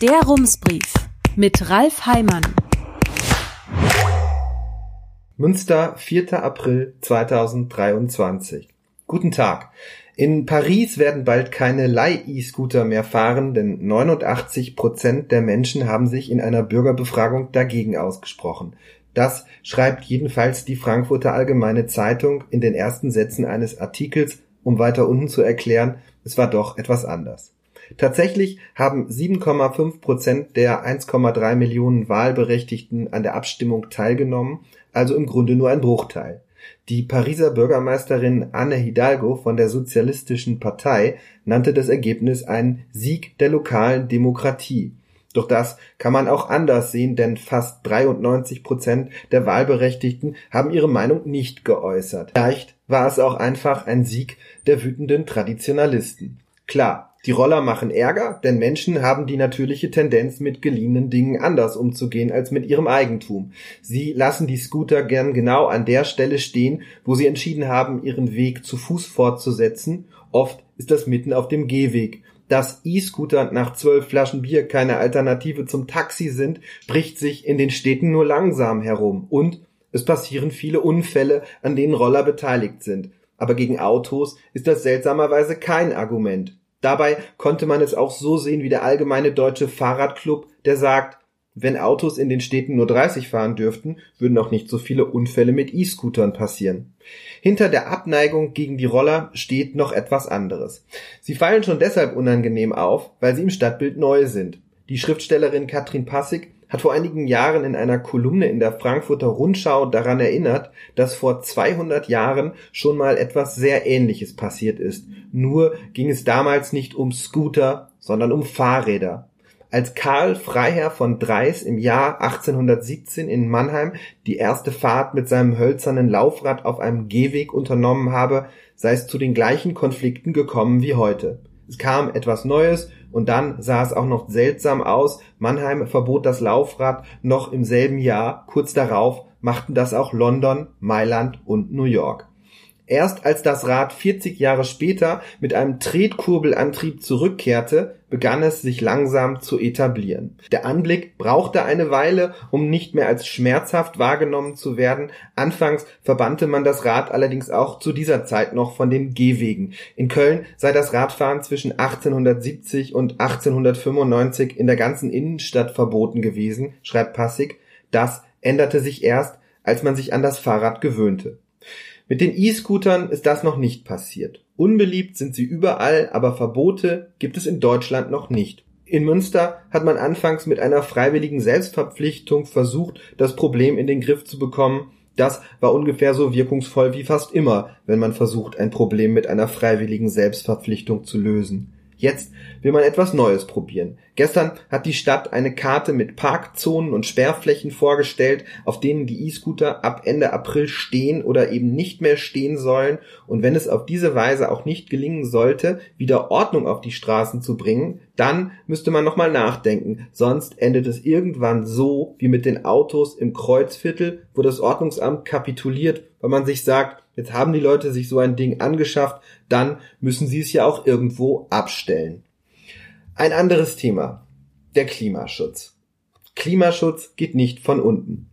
Der Rumsbrief mit Ralf Heimann. Münster, 4. April 2023. Guten Tag. In Paris werden bald keine Leih-E-Scooter mehr fahren, denn 89 Prozent der Menschen haben sich in einer Bürgerbefragung dagegen ausgesprochen. Das schreibt jedenfalls die Frankfurter Allgemeine Zeitung in den ersten Sätzen eines Artikels, um weiter unten zu erklären, es war doch etwas anders. Tatsächlich haben 7,5 Prozent der 1,3 Millionen Wahlberechtigten an der Abstimmung teilgenommen, also im Grunde nur ein Bruchteil. Die Pariser Bürgermeisterin Anne Hidalgo von der Sozialistischen Partei nannte das Ergebnis einen Sieg der lokalen Demokratie. Doch das kann man auch anders sehen, denn fast 93 Prozent der Wahlberechtigten haben ihre Meinung nicht geäußert. Vielleicht war es auch einfach ein Sieg der wütenden Traditionalisten. Klar, die Roller machen Ärger, denn Menschen haben die natürliche Tendenz, mit geliehenen Dingen anders umzugehen als mit ihrem Eigentum. Sie lassen die Scooter gern genau an der Stelle stehen, wo sie entschieden haben, ihren Weg zu Fuß fortzusetzen. Oft ist das mitten auf dem Gehweg. Dass E-Scooter nach zwölf Flaschen Bier keine Alternative zum Taxi sind, spricht sich in den Städten nur langsam herum. Und es passieren viele Unfälle, an denen Roller beteiligt sind. Aber gegen Autos ist das seltsamerweise kein Argument. Dabei konnte man es auch so sehen wie der allgemeine deutsche Fahrradclub, der sagt, wenn Autos in den Städten nur 30 fahren dürften, würden auch nicht so viele Unfälle mit E-Scootern passieren. Hinter der Abneigung gegen die Roller steht noch etwas anderes. Sie fallen schon deshalb unangenehm auf, weil sie im Stadtbild neu sind. Die Schriftstellerin Katrin Passig hat vor einigen Jahren in einer Kolumne in der Frankfurter Rundschau daran erinnert, dass vor 200 Jahren schon mal etwas sehr Ähnliches passiert ist. Nur ging es damals nicht um Scooter, sondern um Fahrräder. Als Karl Freiherr von Dreis im Jahr 1817 in Mannheim die erste Fahrt mit seinem hölzernen Laufrad auf einem Gehweg unternommen habe, sei es zu den gleichen Konflikten gekommen wie heute. Es kam etwas Neues und dann sah es auch noch seltsam aus. Mannheim verbot das Laufrad noch im selben Jahr. Kurz darauf machten das auch London, Mailand und New York. Erst als das Rad 40 Jahre später mit einem Tretkurbelantrieb zurückkehrte, begann es sich langsam zu etablieren. Der Anblick brauchte eine Weile, um nicht mehr als schmerzhaft wahrgenommen zu werden. Anfangs verbannte man das Rad allerdings auch zu dieser Zeit noch von den Gehwegen. In Köln sei das Radfahren zwischen 1870 und 1895 in der ganzen Innenstadt verboten gewesen, schreibt Passig. Das änderte sich erst, als man sich an das Fahrrad gewöhnte. Mit den E-Scootern ist das noch nicht passiert. Unbeliebt sind sie überall, aber Verbote gibt es in Deutschland noch nicht. In Münster hat man anfangs mit einer freiwilligen Selbstverpflichtung versucht, das Problem in den Griff zu bekommen. Das war ungefähr so wirkungsvoll wie fast immer, wenn man versucht, ein Problem mit einer freiwilligen Selbstverpflichtung zu lösen. Jetzt will man etwas Neues probieren. Gestern hat die Stadt eine Karte mit Parkzonen und Sperrflächen vorgestellt, auf denen die E-Scooter ab Ende April stehen oder eben nicht mehr stehen sollen. Und wenn es auf diese Weise auch nicht gelingen sollte, wieder Ordnung auf die Straßen zu bringen, dann müsste man nochmal nachdenken. Sonst endet es irgendwann so wie mit den Autos im Kreuzviertel, wo das Ordnungsamt kapituliert, weil man sich sagt, Jetzt haben die Leute sich so ein Ding angeschafft, dann müssen sie es ja auch irgendwo abstellen. Ein anderes Thema. Der Klimaschutz. Klimaschutz geht nicht von unten.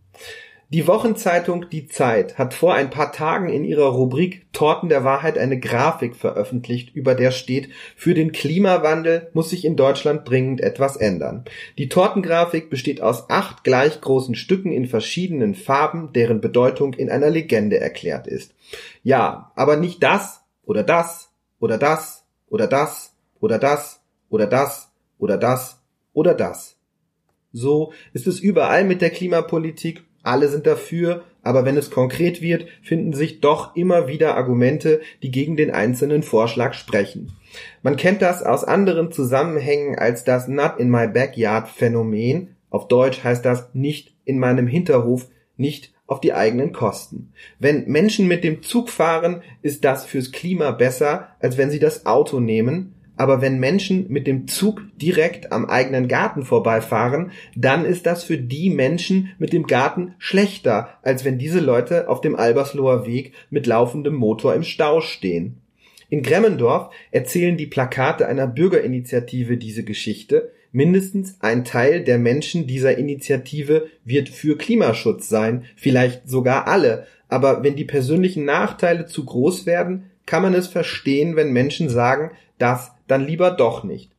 Die Wochenzeitung Die Zeit hat vor ein paar Tagen in ihrer Rubrik Torten der Wahrheit eine Grafik veröffentlicht, über der steht, für den Klimawandel muss sich in Deutschland dringend etwas ändern. Die Tortengrafik besteht aus acht gleich großen Stücken in verschiedenen Farben, deren Bedeutung in einer Legende erklärt ist. Ja, aber nicht das oder das oder das oder das oder das oder das oder das oder das. So ist es überall mit der Klimapolitik alle sind dafür, aber wenn es konkret wird, finden sich doch immer wieder Argumente, die gegen den einzelnen Vorschlag sprechen. Man kennt das aus anderen Zusammenhängen als das Not in my backyard Phänomen. Auf Deutsch heißt das nicht in meinem Hinterhof, nicht auf die eigenen Kosten. Wenn Menschen mit dem Zug fahren, ist das fürs Klima besser, als wenn sie das Auto nehmen, aber wenn Menschen mit dem Zug direkt am eigenen Garten vorbeifahren, dann ist das für die Menschen mit dem Garten schlechter, als wenn diese Leute auf dem Albersloher Weg mit laufendem Motor im Stau stehen. In Gremmendorf erzählen die Plakate einer Bürgerinitiative diese Geschichte. mindestens ein Teil der Menschen dieser Initiative wird für Klimaschutz sein, vielleicht sogar alle, aber wenn die persönlichen Nachteile zu groß werden, kann man es verstehen, wenn Menschen sagen, das dann lieber doch nicht.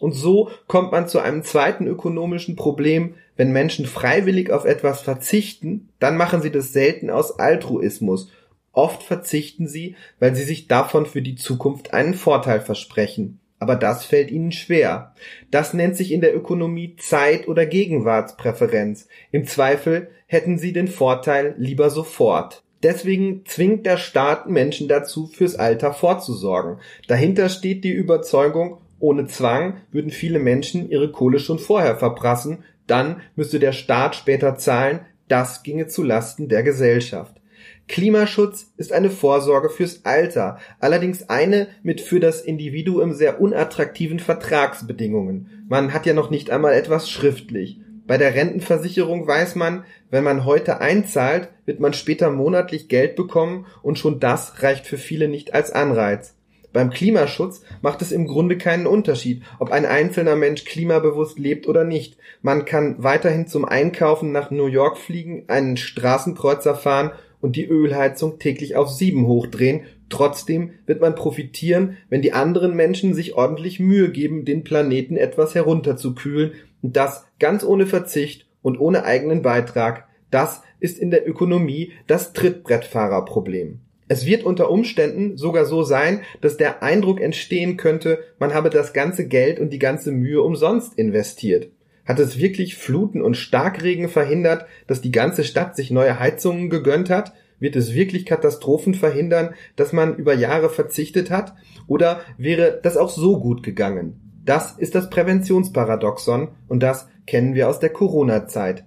Und so kommt man zu einem zweiten ökonomischen Problem, wenn Menschen freiwillig auf etwas verzichten, dann machen sie das selten aus Altruismus. Oft verzichten sie, weil sie sich davon für die Zukunft einen Vorteil versprechen. Aber das fällt ihnen schwer. Das nennt sich in der Ökonomie Zeit- oder Gegenwartspräferenz. Im Zweifel hätten sie den Vorteil lieber sofort. Deswegen zwingt der Staat Menschen dazu, fürs Alter vorzusorgen. Dahinter steht die Überzeugung, ohne Zwang würden viele Menschen ihre Kohle schon vorher verprassen, dann müsste der Staat später zahlen, das ginge zu Lasten der Gesellschaft. Klimaschutz ist eine Vorsorge fürs Alter, allerdings eine mit für das Individuum sehr unattraktiven Vertragsbedingungen. Man hat ja noch nicht einmal etwas schriftlich. Bei der Rentenversicherung weiß man, wenn man heute einzahlt, wird man später monatlich Geld bekommen und schon das reicht für viele nicht als Anreiz. Beim Klimaschutz macht es im Grunde keinen Unterschied, ob ein einzelner Mensch klimabewusst lebt oder nicht. Man kann weiterhin zum Einkaufen nach New York fliegen, einen Straßenkreuzer fahren und die Ölheizung täglich auf sieben hochdrehen. Trotzdem wird man profitieren, wenn die anderen Menschen sich ordentlich Mühe geben, den Planeten etwas herunterzukühlen, und das ganz ohne Verzicht und ohne eigenen Beitrag. Das ist in der Ökonomie das Trittbrettfahrerproblem. Es wird unter Umständen sogar so sein, dass der Eindruck entstehen könnte, man habe das ganze Geld und die ganze Mühe umsonst investiert. Hat es wirklich Fluten und Starkregen verhindert, dass die ganze Stadt sich neue Heizungen gegönnt hat? Wird es wirklich Katastrophen verhindern, dass man über Jahre verzichtet hat? Oder wäre das auch so gut gegangen? Das ist das Präventionsparadoxon und das kennen wir aus der Corona-Zeit.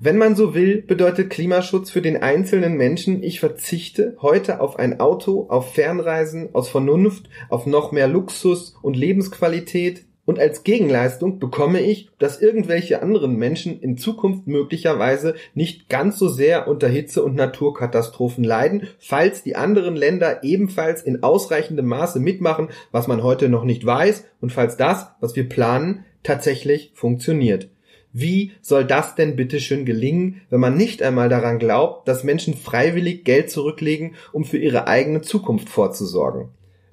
Wenn man so will, bedeutet Klimaschutz für den einzelnen Menschen, ich verzichte heute auf ein Auto, auf Fernreisen, aus Vernunft, auf noch mehr Luxus und Lebensqualität, und als Gegenleistung bekomme ich, dass irgendwelche anderen Menschen in Zukunft möglicherweise nicht ganz so sehr unter Hitze und Naturkatastrophen leiden, falls die anderen Länder ebenfalls in ausreichendem Maße mitmachen, was man heute noch nicht weiß, und falls das, was wir planen, tatsächlich funktioniert. Wie soll das denn bitteschön gelingen, wenn man nicht einmal daran glaubt, dass Menschen freiwillig Geld zurücklegen, um für ihre eigene Zukunft vorzusorgen?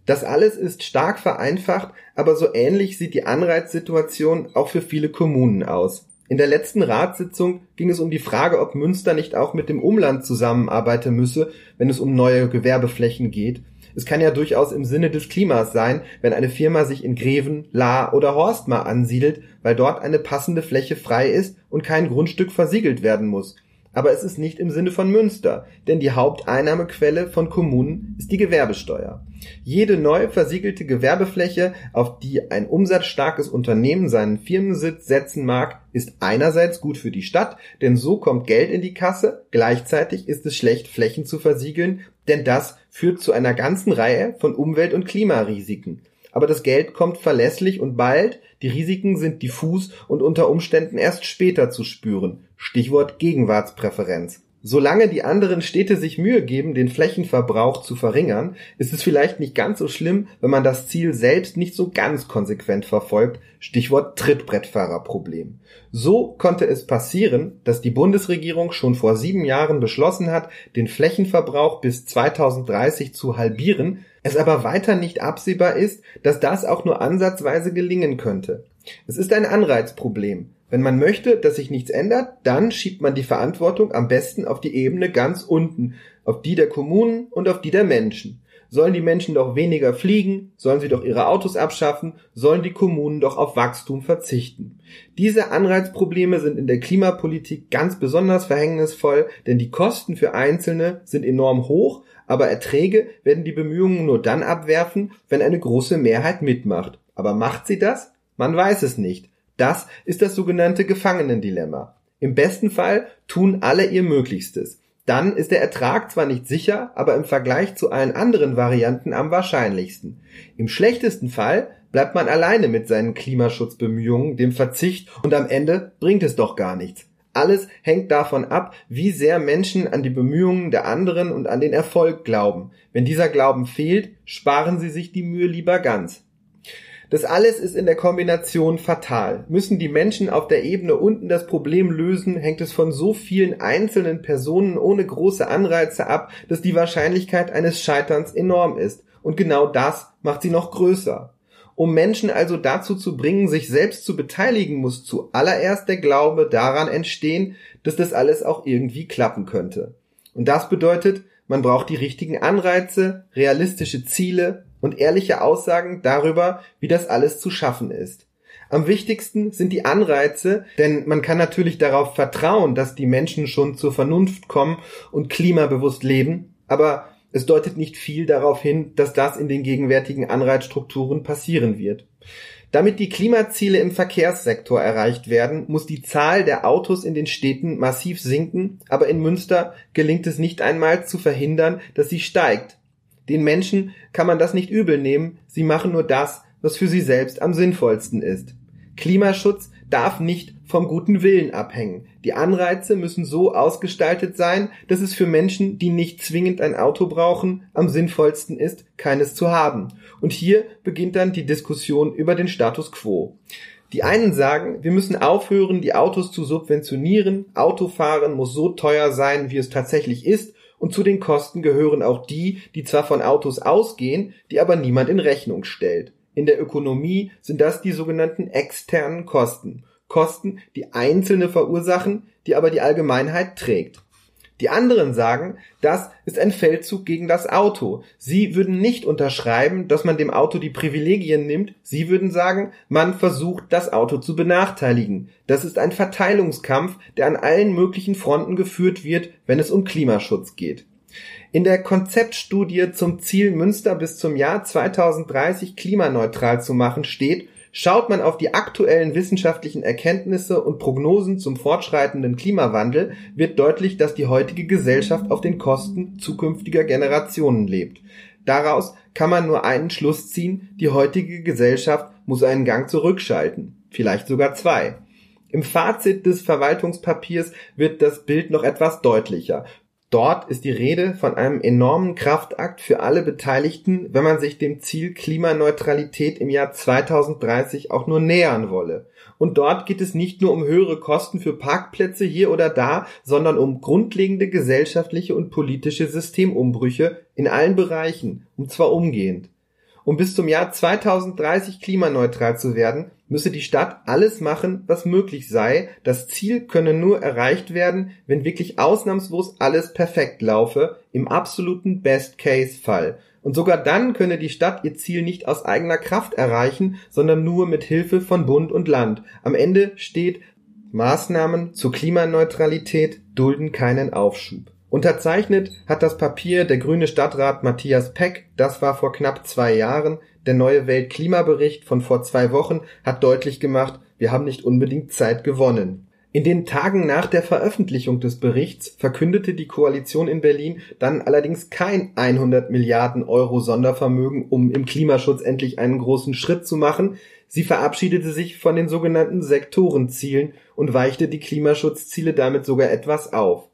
Das alles ist stark vereinfacht, aber so ähnlich sieht die Anreizsituation auch für viele Kommunen aus. In der letzten Ratssitzung ging es um die Frage, ob Münster nicht auch mit dem Umland zusammenarbeiten müsse, wenn es um neue Gewerbeflächen geht. Es kann ja durchaus im Sinne des Klimas sein, wenn eine Firma sich in Greven, La oder Horstmar ansiedelt, weil dort eine passende Fläche frei ist und kein Grundstück versiegelt werden muss aber es ist nicht im Sinne von Münster, denn die Haupteinnahmequelle von Kommunen ist die Gewerbesteuer. Jede neu versiegelte Gewerbefläche, auf die ein umsatzstarkes Unternehmen seinen Firmensitz setzen mag, ist einerseits gut für die Stadt, denn so kommt Geld in die Kasse, gleichzeitig ist es schlecht, Flächen zu versiegeln, denn das führt zu einer ganzen Reihe von Umwelt- und Klimarisiken aber das Geld kommt verlässlich und bald, die Risiken sind diffus und unter Umständen erst später zu spüren. Stichwort Gegenwartspräferenz. Solange die anderen Städte sich Mühe geben, den Flächenverbrauch zu verringern, ist es vielleicht nicht ganz so schlimm, wenn man das Ziel selbst nicht so ganz konsequent verfolgt, Stichwort Trittbrettfahrerproblem. So konnte es passieren, dass die Bundesregierung schon vor sieben Jahren beschlossen hat, den Flächenverbrauch bis 2030 zu halbieren, es aber weiter nicht absehbar ist, dass das auch nur ansatzweise gelingen könnte. Es ist ein Anreizproblem. Wenn man möchte, dass sich nichts ändert, dann schiebt man die Verantwortung am besten auf die Ebene ganz unten, auf die der Kommunen und auf die der Menschen. Sollen die Menschen doch weniger fliegen, sollen sie doch ihre Autos abschaffen, sollen die Kommunen doch auf Wachstum verzichten. Diese Anreizprobleme sind in der Klimapolitik ganz besonders verhängnisvoll, denn die Kosten für Einzelne sind enorm hoch, aber Erträge werden die Bemühungen nur dann abwerfen, wenn eine große Mehrheit mitmacht. Aber macht sie das? Man weiß es nicht. Das ist das sogenannte Gefangenendilemma. Im besten Fall tun alle ihr Möglichstes. Dann ist der Ertrag zwar nicht sicher, aber im Vergleich zu allen anderen Varianten am wahrscheinlichsten. Im schlechtesten Fall bleibt man alleine mit seinen Klimaschutzbemühungen, dem Verzicht und am Ende bringt es doch gar nichts. Alles hängt davon ab, wie sehr Menschen an die Bemühungen der anderen und an den Erfolg glauben. Wenn dieser Glauben fehlt, sparen sie sich die Mühe lieber ganz. Das alles ist in der Kombination fatal. Müssen die Menschen auf der Ebene unten das Problem lösen, hängt es von so vielen einzelnen Personen ohne große Anreize ab, dass die Wahrscheinlichkeit eines Scheiterns enorm ist. Und genau das macht sie noch größer. Um Menschen also dazu zu bringen, sich selbst zu beteiligen, muss zuallererst der Glaube daran entstehen, dass das alles auch irgendwie klappen könnte. Und das bedeutet, man braucht die richtigen Anreize, realistische Ziele und ehrliche Aussagen darüber, wie das alles zu schaffen ist. Am wichtigsten sind die Anreize, denn man kann natürlich darauf vertrauen, dass die Menschen schon zur Vernunft kommen und klimabewusst leben, aber es deutet nicht viel darauf hin, dass das in den gegenwärtigen Anreizstrukturen passieren wird. Damit die Klimaziele im Verkehrssektor erreicht werden, muss die Zahl der Autos in den Städten massiv sinken, aber in Münster gelingt es nicht einmal zu verhindern, dass sie steigt. Den Menschen kann man das nicht übel nehmen, sie machen nur das, was für sie selbst am sinnvollsten ist. Klimaschutz darf nicht vom guten Willen abhängen. Die Anreize müssen so ausgestaltet sein, dass es für Menschen, die nicht zwingend ein Auto brauchen, am sinnvollsten ist, keines zu haben. Und hier beginnt dann die Diskussion über den Status quo. Die einen sagen, wir müssen aufhören, die Autos zu subventionieren, Autofahren muss so teuer sein, wie es tatsächlich ist, und zu den Kosten gehören auch die, die zwar von Autos ausgehen, die aber niemand in Rechnung stellt. In der Ökonomie sind das die sogenannten externen Kosten. Kosten, die Einzelne verursachen, die aber die Allgemeinheit trägt. Die anderen sagen, das ist ein Feldzug gegen das Auto. Sie würden nicht unterschreiben, dass man dem Auto die Privilegien nimmt. Sie würden sagen, man versucht, das Auto zu benachteiligen. Das ist ein Verteilungskampf, der an allen möglichen Fronten geführt wird, wenn es um Klimaschutz geht. In der Konzeptstudie zum Ziel Münster bis zum Jahr 2030 klimaneutral zu machen steht, Schaut man auf die aktuellen wissenschaftlichen Erkenntnisse und Prognosen zum fortschreitenden Klimawandel, wird deutlich, dass die heutige Gesellschaft auf den Kosten zukünftiger Generationen lebt. Daraus kann man nur einen Schluss ziehen, die heutige Gesellschaft muss einen Gang zurückschalten, vielleicht sogar zwei. Im Fazit des Verwaltungspapiers wird das Bild noch etwas deutlicher. Dort ist die Rede von einem enormen Kraftakt für alle Beteiligten, wenn man sich dem Ziel Klimaneutralität im Jahr 2030 auch nur nähern wolle. Und dort geht es nicht nur um höhere Kosten für Parkplätze hier oder da, sondern um grundlegende gesellschaftliche und politische Systemumbrüche in allen Bereichen, und zwar umgehend. Um bis zum Jahr 2030 klimaneutral zu werden, müsse die Stadt alles machen, was möglich sei. Das Ziel könne nur erreicht werden, wenn wirklich ausnahmslos alles perfekt laufe, im absoluten Best-Case-Fall. Und sogar dann könne die Stadt ihr Ziel nicht aus eigener Kraft erreichen, sondern nur mit Hilfe von Bund und Land. Am Ende steht Maßnahmen zur Klimaneutralität dulden keinen Aufschub. Unterzeichnet hat das Papier der grüne Stadtrat Matthias Peck, das war vor knapp zwei Jahren. Der neue Weltklimabericht von vor zwei Wochen hat deutlich gemacht, wir haben nicht unbedingt Zeit gewonnen. In den Tagen nach der Veröffentlichung des Berichts verkündete die Koalition in Berlin dann allerdings kein 100 Milliarden Euro Sondervermögen, um im Klimaschutz endlich einen großen Schritt zu machen. Sie verabschiedete sich von den sogenannten Sektorenzielen und weichte die Klimaschutzziele damit sogar etwas auf.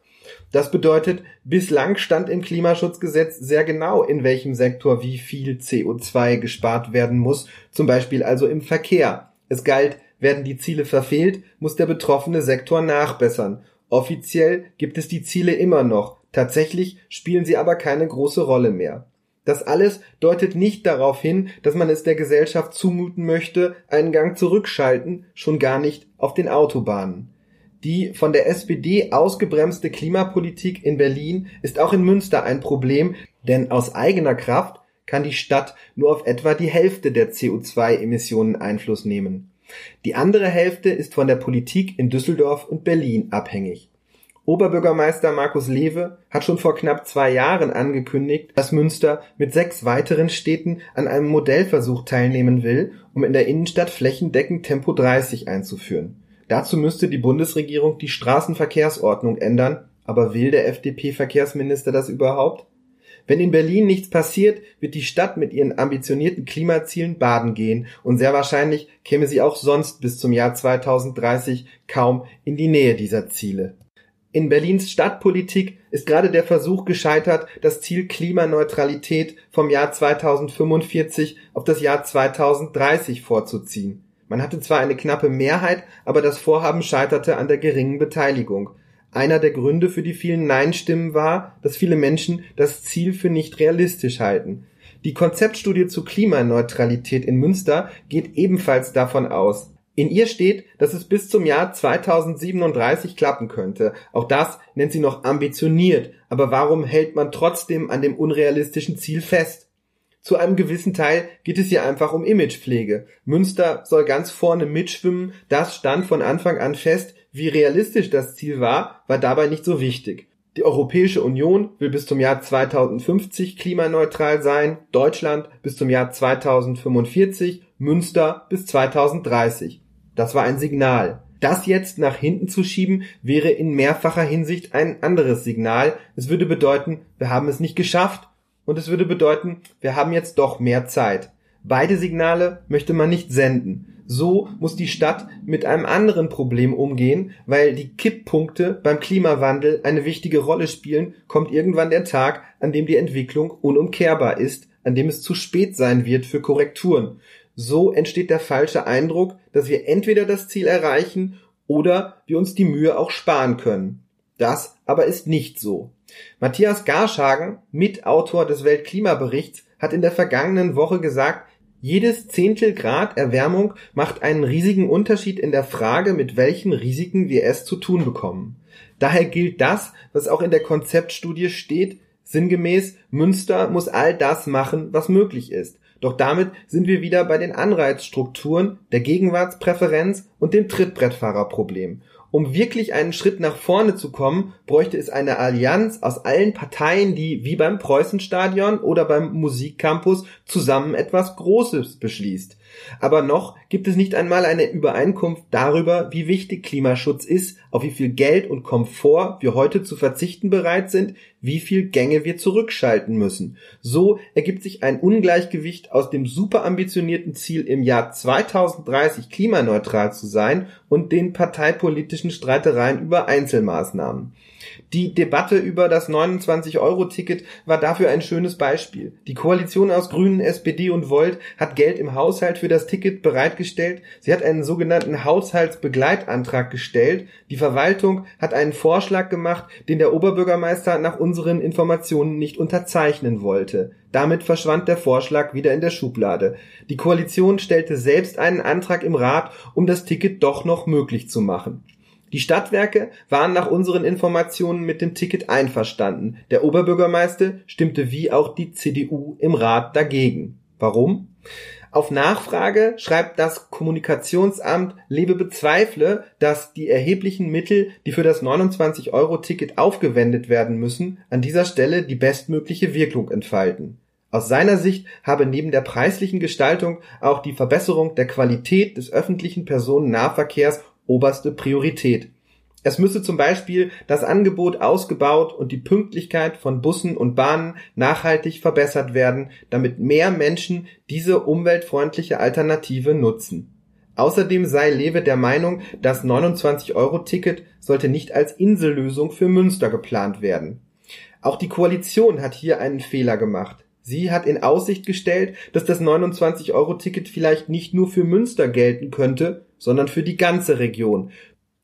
Das bedeutet, bislang stand im Klimaschutzgesetz sehr genau, in welchem Sektor wie viel CO2 gespart werden muss, zum Beispiel also im Verkehr. Es galt, werden die Ziele verfehlt, muss der betroffene Sektor nachbessern. Offiziell gibt es die Ziele immer noch, tatsächlich spielen sie aber keine große Rolle mehr. Das alles deutet nicht darauf hin, dass man es der Gesellschaft zumuten möchte, einen Gang zurückschalten, schon gar nicht auf den Autobahnen. Die von der SPD ausgebremste Klimapolitik in Berlin ist auch in Münster ein Problem, denn aus eigener Kraft kann die Stadt nur auf etwa die Hälfte der CO2-Emissionen Einfluss nehmen. Die andere Hälfte ist von der Politik in Düsseldorf und Berlin abhängig. Oberbürgermeister Markus Lewe hat schon vor knapp zwei Jahren angekündigt, dass Münster mit sechs weiteren Städten an einem Modellversuch teilnehmen will, um in der Innenstadt flächendeckend Tempo 30 einzuführen. Dazu müsste die Bundesregierung die Straßenverkehrsordnung ändern, aber will der FDP-Verkehrsminister das überhaupt? Wenn in Berlin nichts passiert, wird die Stadt mit ihren ambitionierten Klimazielen baden gehen und sehr wahrscheinlich käme sie auch sonst bis zum Jahr 2030 kaum in die Nähe dieser Ziele. In Berlins Stadtpolitik ist gerade der Versuch gescheitert, das Ziel Klimaneutralität vom Jahr 2045 auf das Jahr 2030 vorzuziehen. Man hatte zwar eine knappe Mehrheit, aber das Vorhaben scheiterte an der geringen Beteiligung. Einer der Gründe für die vielen Nein-Stimmen war, dass viele Menschen das Ziel für nicht realistisch halten. Die Konzeptstudie zu Klimaneutralität in Münster geht ebenfalls davon aus. In ihr steht, dass es bis zum Jahr 2037 klappen könnte. Auch das nennt sie noch ambitioniert. Aber warum hält man trotzdem an dem unrealistischen Ziel fest? Zu einem gewissen Teil geht es hier einfach um Imagepflege. Münster soll ganz vorne mitschwimmen. Das stand von Anfang an fest. Wie realistisch das Ziel war, war dabei nicht so wichtig. Die Europäische Union will bis zum Jahr 2050 klimaneutral sein, Deutschland bis zum Jahr 2045, Münster bis 2030. Das war ein Signal. Das jetzt nach hinten zu schieben, wäre in mehrfacher Hinsicht ein anderes Signal. Es würde bedeuten, wir haben es nicht geschafft und es würde bedeuten, wir haben jetzt doch mehr Zeit. Beide Signale möchte man nicht senden. So muss die Stadt mit einem anderen Problem umgehen, weil die Kipppunkte beim Klimawandel eine wichtige Rolle spielen, kommt irgendwann der Tag, an dem die Entwicklung unumkehrbar ist, an dem es zu spät sein wird für Korrekturen. So entsteht der falsche Eindruck, dass wir entweder das Ziel erreichen oder wir uns die Mühe auch sparen können. Das aber ist nicht so. Matthias Garschagen, Mitautor des Weltklimaberichts, hat in der vergangenen Woche gesagt, jedes Zehntel Grad Erwärmung macht einen riesigen Unterschied in der Frage, mit welchen Risiken wir es zu tun bekommen. Daher gilt das, was auch in der Konzeptstudie steht, sinngemäß, Münster muss all das machen, was möglich ist. Doch damit sind wir wieder bei den Anreizstrukturen, der Gegenwartspräferenz und dem Trittbrettfahrerproblem. Um wirklich einen Schritt nach vorne zu kommen, bräuchte es eine Allianz aus allen Parteien, die wie beim Preußenstadion oder beim Musikcampus zusammen etwas Großes beschließt. Aber noch gibt es nicht einmal eine Übereinkunft darüber, wie wichtig Klimaschutz ist, auf wie viel Geld und Komfort wir heute zu verzichten bereit sind, wie viel Gänge wir zurückschalten müssen. So ergibt sich ein Ungleichgewicht aus dem superambitionierten Ziel im Jahr 2030 klimaneutral zu sein und den parteipolitischen Streitereien über Einzelmaßnahmen. Die Debatte über das 29-Euro-Ticket war dafür ein schönes Beispiel. Die Koalition aus Grünen, SPD und Volt hat Geld im Haushalt für das Ticket bereitgestellt. Sie hat einen sogenannten Haushaltsbegleitantrag gestellt. Die Verwaltung hat einen Vorschlag gemacht, den der Oberbürgermeister nach unseren Informationen nicht unterzeichnen wollte. Damit verschwand der Vorschlag wieder in der Schublade. Die Koalition stellte selbst einen Antrag im Rat, um das Ticket doch noch möglich zu machen. Die Stadtwerke waren nach unseren Informationen mit dem Ticket einverstanden. Der Oberbürgermeister stimmte wie auch die CDU im Rat dagegen. Warum? Auf Nachfrage schreibt das Kommunikationsamt Lebe bezweifle, dass die erheblichen Mittel, die für das 29-Euro-Ticket aufgewendet werden müssen, an dieser Stelle die bestmögliche Wirkung entfalten. Aus seiner Sicht habe neben der preislichen Gestaltung auch die Verbesserung der Qualität des öffentlichen Personennahverkehrs oberste Priorität. Es müsse zum Beispiel das Angebot ausgebaut und die Pünktlichkeit von Bussen und Bahnen nachhaltig verbessert werden, damit mehr Menschen diese umweltfreundliche Alternative nutzen. Außerdem sei Lewe der Meinung, das 29-Euro-Ticket sollte nicht als Insellösung für Münster geplant werden. Auch die Koalition hat hier einen Fehler gemacht. Sie hat in Aussicht gestellt, dass das 29-Euro-Ticket vielleicht nicht nur für Münster gelten könnte, sondern für die ganze Region.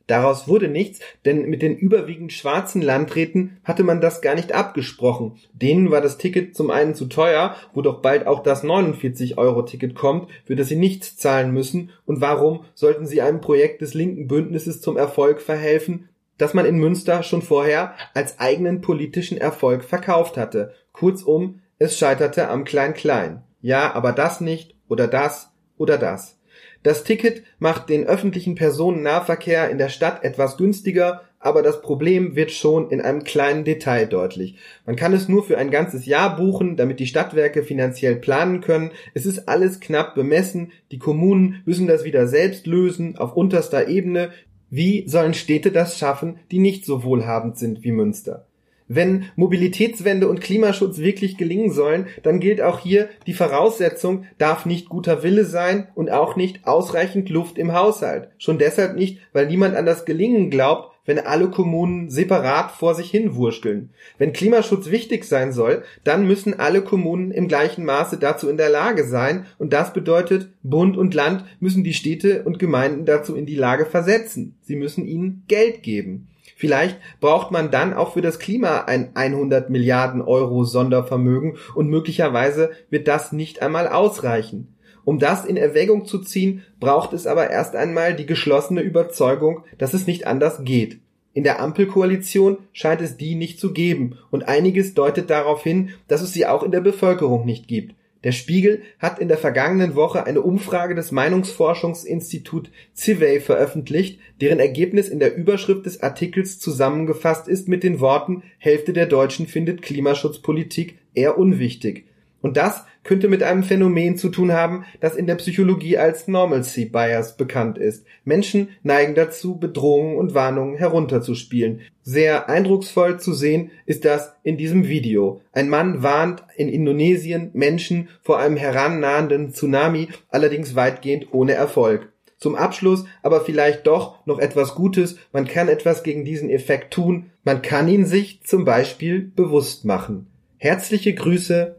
Daraus wurde nichts, denn mit den überwiegend schwarzen Landräten hatte man das gar nicht abgesprochen. Denen war das Ticket zum einen zu teuer, wo doch bald auch das 49-Euro-Ticket kommt, für das sie nichts zahlen müssen, und warum sollten sie einem Projekt des linken Bündnisses zum Erfolg verhelfen, das man in Münster schon vorher als eigenen politischen Erfolg verkauft hatte. Kurzum, es scheiterte am Klein-Klein. Ja, aber das nicht oder das oder das. Das Ticket macht den öffentlichen Personennahverkehr in der Stadt etwas günstiger, aber das Problem wird schon in einem kleinen Detail deutlich. Man kann es nur für ein ganzes Jahr buchen, damit die Stadtwerke finanziell planen können. Es ist alles knapp bemessen. Die Kommunen müssen das wieder selbst lösen auf unterster Ebene. Wie sollen Städte das schaffen, die nicht so wohlhabend sind wie Münster? Wenn Mobilitätswende und Klimaschutz wirklich gelingen sollen, dann gilt auch hier, die Voraussetzung darf nicht guter Wille sein und auch nicht ausreichend Luft im Haushalt. Schon deshalb nicht, weil niemand an das Gelingen glaubt, wenn alle Kommunen separat vor sich hin wursteln. Wenn Klimaschutz wichtig sein soll, dann müssen alle Kommunen im gleichen Maße dazu in der Lage sein und das bedeutet, Bund und Land müssen die Städte und Gemeinden dazu in die Lage versetzen. Sie müssen ihnen Geld geben. Vielleicht braucht man dann auch für das Klima ein 100 Milliarden Euro Sondervermögen und möglicherweise wird das nicht einmal ausreichen. Um das in Erwägung zu ziehen, braucht es aber erst einmal die geschlossene Überzeugung, dass es nicht anders geht. In der Ampelkoalition scheint es die nicht zu geben, und einiges deutet darauf hin, dass es sie auch in der Bevölkerung nicht gibt. Der Spiegel hat in der vergangenen Woche eine Umfrage des Meinungsforschungsinstitut Civey veröffentlicht, deren Ergebnis in der Überschrift des Artikels zusammengefasst ist mit den Worten Hälfte der Deutschen findet Klimaschutzpolitik eher unwichtig. Und das könnte mit einem Phänomen zu tun haben, das in der Psychologie als Normalcy Bias bekannt ist. Menschen neigen dazu, Bedrohungen und Warnungen herunterzuspielen. Sehr eindrucksvoll zu sehen ist das in diesem Video. Ein Mann warnt in Indonesien Menschen vor einem herannahenden Tsunami, allerdings weitgehend ohne Erfolg. Zum Abschluss aber vielleicht doch noch etwas Gutes. Man kann etwas gegen diesen Effekt tun. Man kann ihn sich zum Beispiel bewusst machen. Herzliche Grüße,